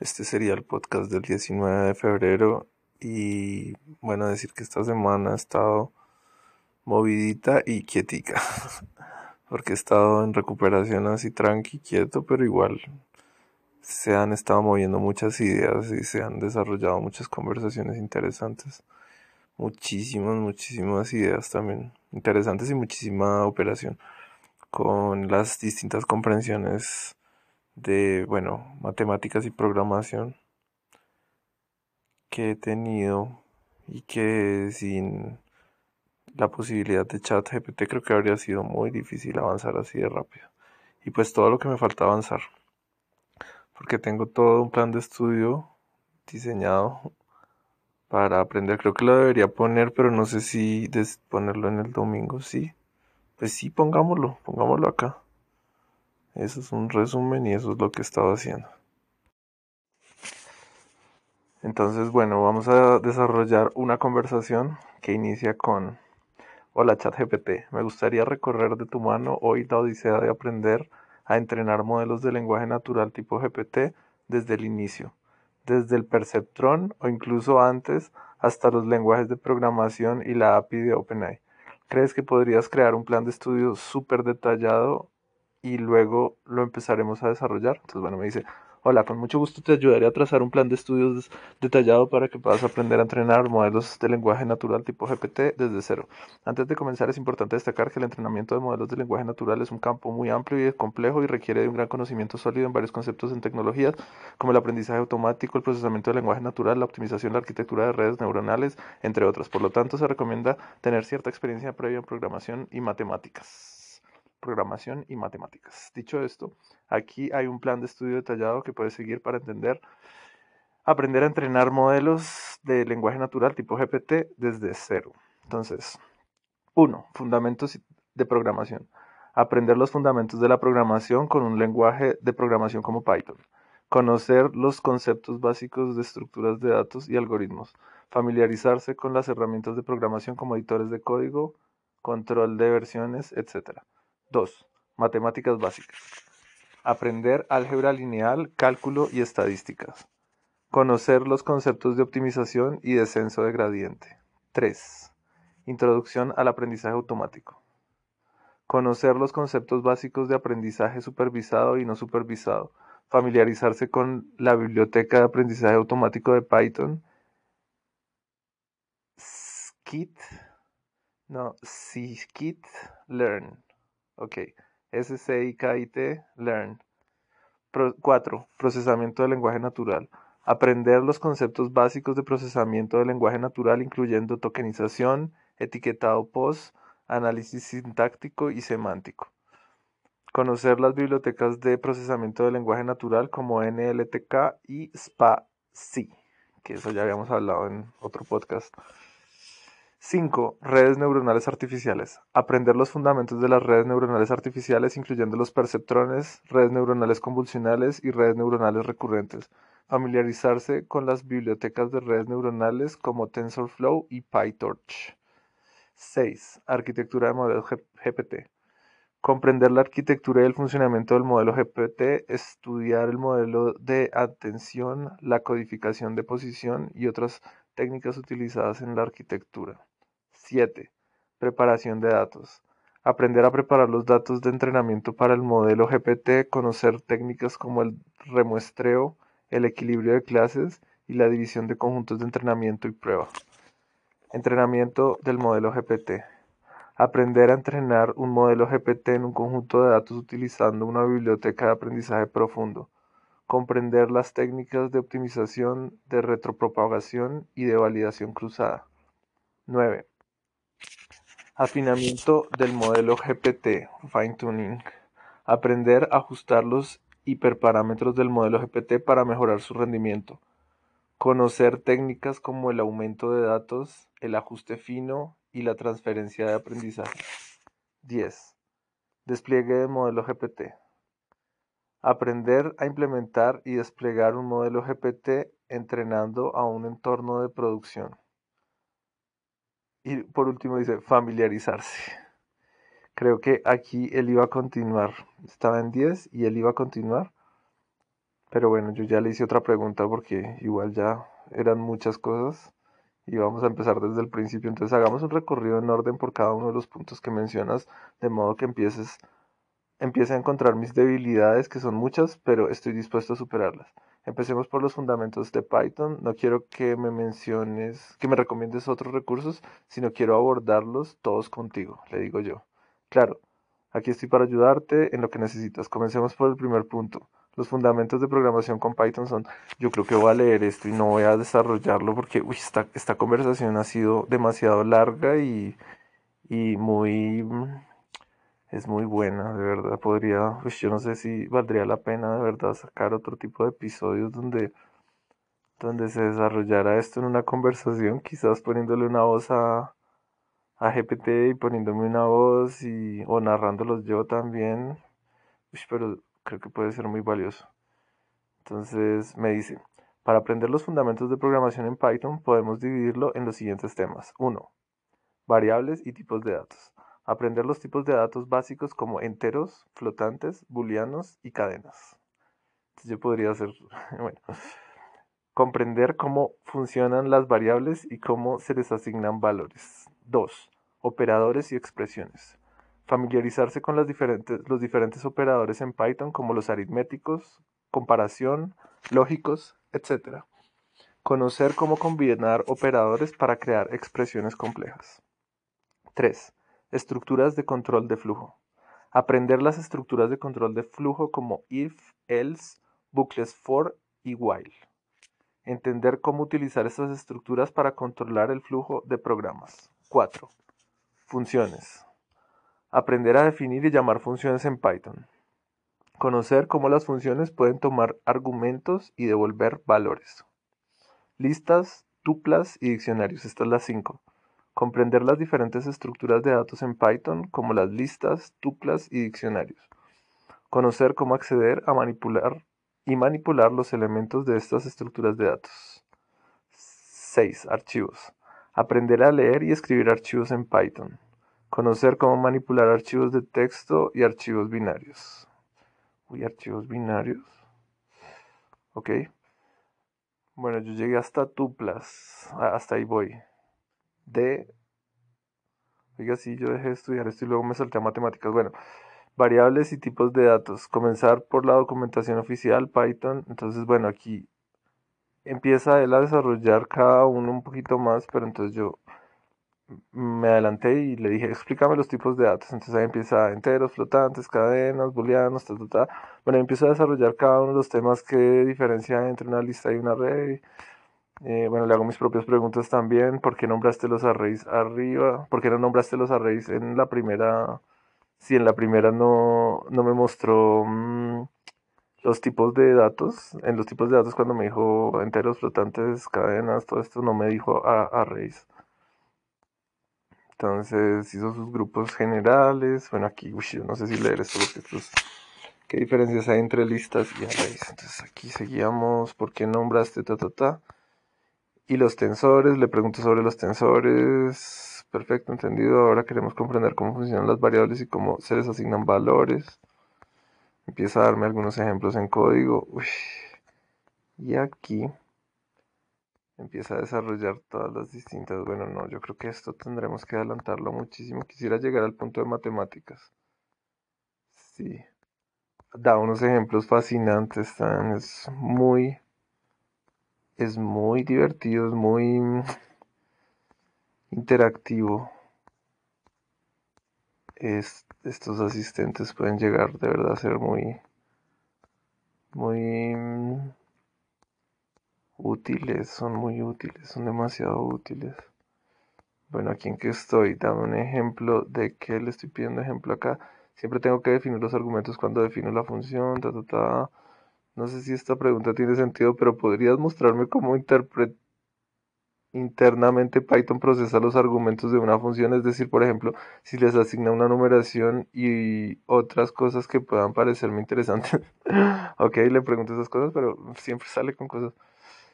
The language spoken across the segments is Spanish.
Este sería el podcast del 19 de febrero y bueno, decir que esta semana ha estado movidita y quietica, porque he estado en recuperación así tranqui, quieto, pero igual se han estado moviendo muchas ideas y se han desarrollado muchas conversaciones interesantes. Muchísimas, muchísimas ideas también interesantes y muchísima operación con las distintas comprensiones de, bueno, matemáticas y programación que he tenido y que sin la posibilidad de chat GPT creo que habría sido muy difícil avanzar así de rápido. Y pues todo lo que me falta avanzar. Porque tengo todo un plan de estudio diseñado para aprender. Creo que lo debería poner, pero no sé si ponerlo en el domingo. Sí. Pues sí, pongámoslo, pongámoslo acá. Eso es un resumen y eso es lo que he estado haciendo. Entonces, bueno, vamos a desarrollar una conversación que inicia con Hola ChatGPT, me gustaría recorrer de tu mano hoy la odisea de aprender a entrenar modelos de lenguaje natural tipo GPT desde el inicio, desde el perceptrón o incluso antes hasta los lenguajes de programación y la API de OpenAI. ¿Crees que podrías crear un plan de estudio súper detallado y luego lo empezaremos a desarrollar. Entonces, bueno, me dice, hola, con mucho gusto te ayudaré a trazar un plan de estudios detallado para que puedas aprender a entrenar modelos de lenguaje natural tipo GPT desde cero. Antes de comenzar, es importante destacar que el entrenamiento de modelos de lenguaje natural es un campo muy amplio y complejo y requiere de un gran conocimiento sólido en varios conceptos en tecnologías, como el aprendizaje automático, el procesamiento de lenguaje natural, la optimización, la arquitectura de redes neuronales, entre otras. Por lo tanto, se recomienda tener cierta experiencia previa en programación y matemáticas programación y matemáticas. Dicho esto, aquí hay un plan de estudio detallado que puedes seguir para entender, aprender a entrenar modelos de lenguaje natural tipo GPT desde cero. Entonces, uno, Fundamentos de programación. Aprender los fundamentos de la programación con un lenguaje de programación como Python. Conocer los conceptos básicos de estructuras de datos y algoritmos. Familiarizarse con las herramientas de programación como editores de código, control de versiones, etc. 2. Matemáticas básicas. Aprender álgebra lineal, cálculo y estadísticas. Conocer los conceptos de optimización y descenso de gradiente. 3. Introducción al aprendizaje automático. Conocer los conceptos básicos de aprendizaje supervisado y no supervisado. Familiarizarse con la biblioteca de aprendizaje automático de Python. Skit. No, Skit Learn. Ok. S-C-I-K-I-T, Learn. 4. procesamiento del lenguaje natural. Aprender los conceptos básicos de procesamiento del lenguaje natural, incluyendo tokenización, etiquetado POS, análisis sintáctico y semántico. Conocer las bibliotecas de procesamiento del lenguaje natural como NLTK y SPA-C, que eso ya habíamos hablado en otro podcast. 5. Redes neuronales artificiales. Aprender los fundamentos de las redes neuronales artificiales, incluyendo los perceptrones, redes neuronales convolucionales y redes neuronales recurrentes. Familiarizarse con las bibliotecas de redes neuronales como TensorFlow y PyTorch. 6. Arquitectura de modelos GPT. Comprender la arquitectura y el funcionamiento del modelo GPT, estudiar el modelo de atención, la codificación de posición y otras técnicas utilizadas en la arquitectura. 7. Preparación de datos. Aprender a preparar los datos de entrenamiento para el modelo GPT, conocer técnicas como el remuestreo, el equilibrio de clases y la división de conjuntos de entrenamiento y prueba. Entrenamiento del modelo GPT. Aprender a entrenar un modelo GPT en un conjunto de datos utilizando una biblioteca de aprendizaje profundo. Comprender las técnicas de optimización, de retropropagación y de validación cruzada. 9. Afinamiento del modelo GPT, fine tuning. Aprender a ajustar los hiperparámetros del modelo GPT para mejorar su rendimiento. Conocer técnicas como el aumento de datos, el ajuste fino y la transferencia de aprendizaje. 10. Despliegue del modelo GPT. Aprender a implementar y desplegar un modelo GPT entrenando a un entorno de producción. Y por último dice familiarizarse. Creo que aquí él iba a continuar. Estaba en 10 y él iba a continuar. Pero bueno, yo ya le hice otra pregunta porque igual ya eran muchas cosas y vamos a empezar desde el principio. Entonces hagamos un recorrido en orden por cada uno de los puntos que mencionas, de modo que empieces, empiece a encontrar mis debilidades, que son muchas, pero estoy dispuesto a superarlas. Empecemos por los fundamentos de Python. No quiero que me menciones, que me recomiendes otros recursos, sino quiero abordarlos todos contigo, le digo yo. Claro, aquí estoy para ayudarte en lo que necesitas. Comencemos por el primer punto. Los fundamentos de programación con Python son, yo creo que voy a leer esto y no voy a desarrollarlo porque uy, esta, esta conversación ha sido demasiado larga y, y muy es muy buena, de verdad. Podría, pues yo no sé si valdría la pena de verdad sacar otro tipo de episodios donde, donde se desarrollara esto en una conversación, quizás poniéndole una voz a, a GPT y poniéndome una voz y, o narrándolos yo también. pero creo que puede ser muy valioso. Entonces me dice, para aprender los fundamentos de programación en Python podemos dividirlo en los siguientes temas. 1. Variables y tipos de datos. Aprender los tipos de datos básicos como enteros, flotantes, booleanos y cadenas. Yo podría hacer, bueno, comprender cómo funcionan las variables y cómo se les asignan valores. 2. Operadores y expresiones. Familiarizarse con diferentes, los diferentes operadores en Python como los aritméticos, comparación, lógicos, etc. Conocer cómo combinar operadores para crear expresiones complejas. 3. Estructuras de control de flujo. Aprender las estructuras de control de flujo como if, else, bucles for y while. Entender cómo utilizar estas estructuras para controlar el flujo de programas. 4. Funciones. Aprender a definir y llamar funciones en Python. Conocer cómo las funciones pueden tomar argumentos y devolver valores. Listas, tuplas y diccionarios. Estas son las 5. Comprender las diferentes estructuras de datos en Python, como las listas, tuplas y diccionarios. Conocer cómo acceder a manipular y manipular los elementos de estas estructuras de datos. 6. Archivos. Aprender a leer y escribir archivos en Python. Conocer cómo manipular archivos de texto y archivos binarios. Uy, archivos binarios. Ok. Bueno, yo llegué hasta tuplas. Ah, hasta ahí voy de... Oiga, sí, yo dejé de estudiar esto y luego me salté a matemáticas. Bueno, variables y tipos de datos. Comenzar por la documentación oficial, Python. Entonces, bueno, aquí empieza él a desarrollar cada uno un poquito más, pero entonces yo me adelanté y le dije, explícame los tipos de datos. Entonces ahí empieza enteros, flotantes, cadenas, booleanos, ta, ta, ta. Bueno, empiezo a desarrollar cada uno de los temas que diferencia entre una lista y un array. Eh, bueno, le hago mis propias preguntas también. ¿Por qué nombraste los arrays arriba? ¿Por qué no nombraste los arrays en la primera? Si en la primera no, no me mostró mm, los tipos de datos. En los tipos de datos cuando me dijo enteros, flotantes, cadenas, todo esto no me dijo arrays. Entonces hizo sus grupos generales. Bueno, aquí, uy, no sé si leer esto porque estos... ¿Qué diferencias hay entre listas y arrays? Entonces aquí seguíamos. ¿Por qué nombraste ta ta ta? Y los tensores, le pregunto sobre los tensores. Perfecto, entendido. Ahora queremos comprender cómo funcionan las variables y cómo se les asignan valores. Empieza a darme algunos ejemplos en código. Y aquí empieza a desarrollar todas las distintas. Bueno, no, yo creo que esto tendremos que adelantarlo muchísimo. Quisiera llegar al punto de matemáticas. Sí. Da unos ejemplos fascinantes. Es muy es muy divertido, es muy interactivo. estos asistentes pueden llegar de verdad a ser muy, muy útiles, son muy útiles, son demasiado útiles. Bueno, aquí en que estoy, dame un ejemplo de qué le estoy pidiendo ejemplo acá. Siempre tengo que definir los argumentos cuando defino la función. No sé si esta pregunta tiene sentido, pero ¿podrías mostrarme cómo internamente Python procesa los argumentos de una función? Es decir, por ejemplo, si les asigna una numeración y otras cosas que puedan parecerme interesantes. ok, le pregunto esas cosas, pero siempre sale con cosas.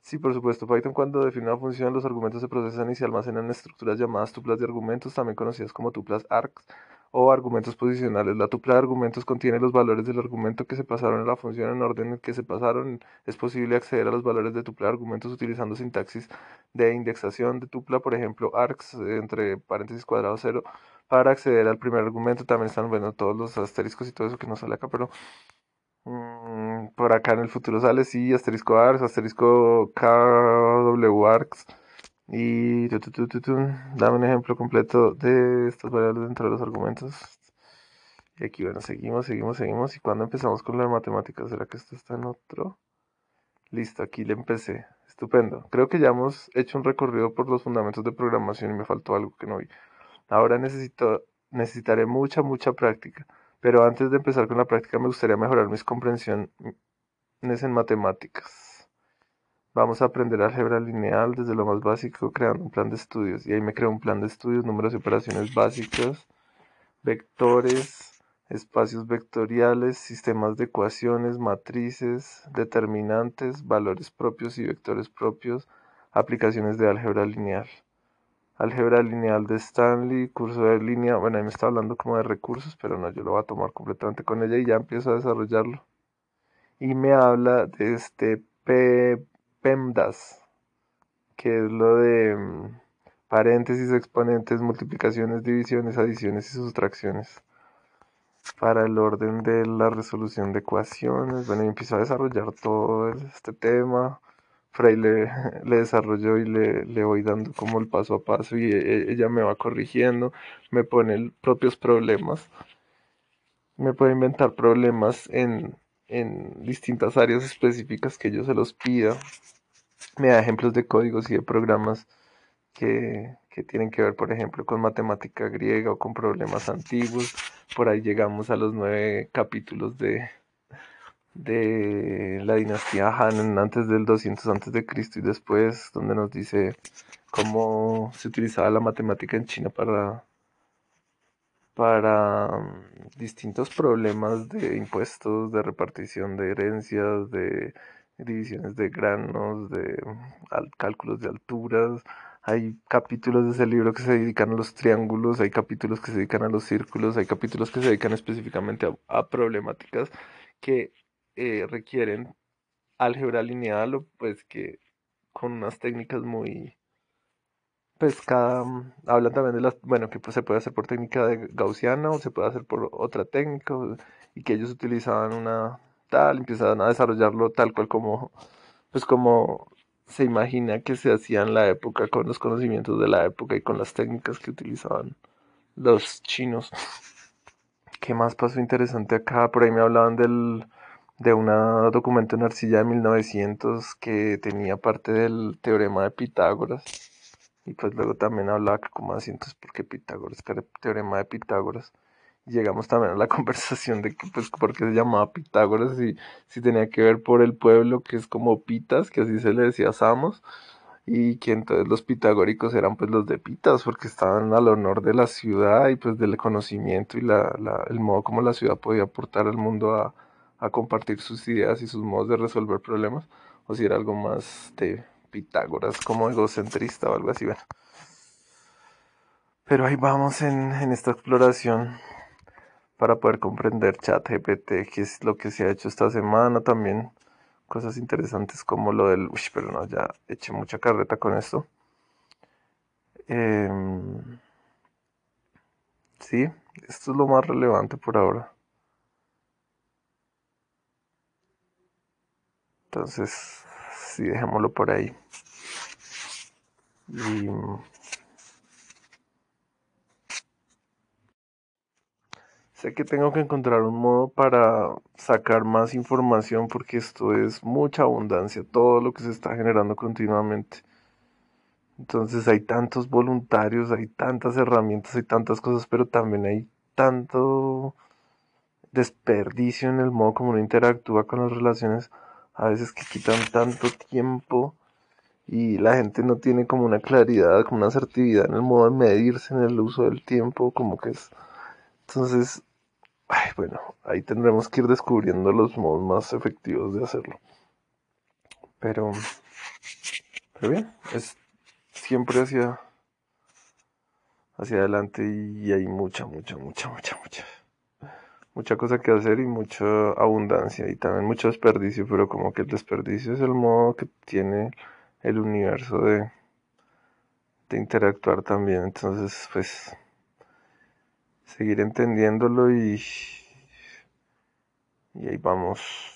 Sí, por supuesto. Python cuando define una función, los argumentos se procesan y se almacenan en estructuras llamadas tuplas de argumentos, también conocidas como tuplas args o argumentos posicionales. La tupla de argumentos contiene los valores del argumento que se pasaron en la función en orden en que se pasaron. Es posible acceder a los valores de tupla de argumentos utilizando sintaxis de indexación de tupla, por ejemplo, args entre paréntesis cuadrado cero, para acceder al primer argumento. También están, bueno, todos los asteriscos y todo eso que no sale acá, pero mm, por acá en el futuro sale, sí, asterisco args, asterisco kw args y dame un ejemplo completo de estas variables dentro de los argumentos. Y aquí, bueno, seguimos, seguimos, seguimos. ¿Y cuando empezamos con la matemática? ¿Será que esto está en otro? Listo, aquí le empecé. Estupendo. Creo que ya hemos hecho un recorrido por los fundamentos de programación y me faltó algo que no vi. Ahora necesito, necesitaré mucha, mucha práctica. Pero antes de empezar con la práctica me gustaría mejorar mis comprensiones en matemáticas. Vamos a aprender álgebra lineal desde lo más básico, creando un plan de estudios. Y ahí me creo un plan de estudios, números y operaciones básicas, vectores, espacios vectoriales, sistemas de ecuaciones, matrices, determinantes, valores propios y vectores propios, aplicaciones de álgebra lineal. Álgebra lineal de Stanley, curso de línea, bueno, ahí me está hablando como de recursos, pero no, yo lo voy a tomar completamente con ella y ya empiezo a desarrollarlo. Y me habla de este P PEMDAS, que es lo de mm, paréntesis, exponentes, multiplicaciones, divisiones, adiciones y sustracciones. Para el orden de la resolución de ecuaciones, bueno, y empiezo a desarrollar todo este tema. Frey le, le desarrolló y le, le, voy dando como el paso a paso y e, e, ella me va corrigiendo, me pone propios problemas, me puede inventar problemas en, en distintas áreas específicas que yo se los pida me da ejemplos de códigos y de programas que, tienen que ver, por ejemplo, con matemática griega o con problemas antiguos. Por ahí llegamos a los nueve capítulos de, de la dinastía Han antes del 200 antes de Cristo y después, donde nos dice cómo se utilizaba la matemática en China para para mm, distintos problemas de impuestos, de repartición de herencias, de divisiones de granos, de cálculos de alturas. Hay capítulos de ese libro que se dedican a los triángulos, hay capítulos que se dedican a los círculos, hay capítulos que se dedican específicamente a, problemáticas que eh, requieren álgebra lineal o pues que con unas técnicas muy pues cada hablan también de las bueno que pues se puede hacer por técnica de gaussiana o se puede hacer por otra técnica y que ellos utilizaban una tal, empiezan a desarrollarlo tal cual como, pues como se imagina que se hacía en la época con los conocimientos de la época y con las técnicas que utilizaban los chinos. ¿Qué más pasó interesante acá? Por ahí me hablaban del, de un documento en arcilla de 1900 que tenía parte del teorema de Pitágoras. Y pues luego también hablaba que como así, entonces, ¿por qué Pitágoras? Que era el teorema de Pitágoras llegamos también a la conversación de que, pues, por qué se llamaba Pitágoras y si tenía que ver por el pueblo que es como Pitas, que así se le decía a Samos, y que entonces los pitagóricos eran pues los de Pitas, porque estaban al honor de la ciudad y pues del conocimiento y la, la, el modo como la ciudad podía aportar al mundo a, compartir sus ideas y sus modos de resolver problemas, o si era algo más Pitágoras como egocentrista o algo así, bueno. Pero ahí vamos en, esta exploración para poder comprender ChatGPT, que es lo que se ha hecho esta semana también. Cosas interesantes como lo del... Uy, pero no, ya eché mucha carreta con esto. Em, sí, esto es lo más relevante por ahora. Entonces, sí, dejémoslo por ahí. Y Sé que tengo que encontrar un modo para sacar más información porque esto es mucha abundancia, todo lo que se está generando continuamente. Entonces hay tantos voluntarios, hay tantas herramientas, hay tantas cosas, pero también hay tanto desperdicio en el modo como uno interactúa con las relaciones, a veces que quitan tanto tiempo y la gente no tiene como una claridad, como una asertividad en el modo de medirse en el uso del tiempo, como que es... Entonces bueno, ahí tendremos que ir descubriendo los modos más efectivos de hacerlo. Pero, pero bien, es siempre hacia, hacia adelante y hay mucha, mucha, mucha, mucha, mucha, mucha cosa que hacer y mucha abundancia y también mucho desperdicio, pero como que el desperdicio es el modo que tiene el universo de, de interactuar también. Entonces, pues, seguir entendiéndolo y, y ahí vamos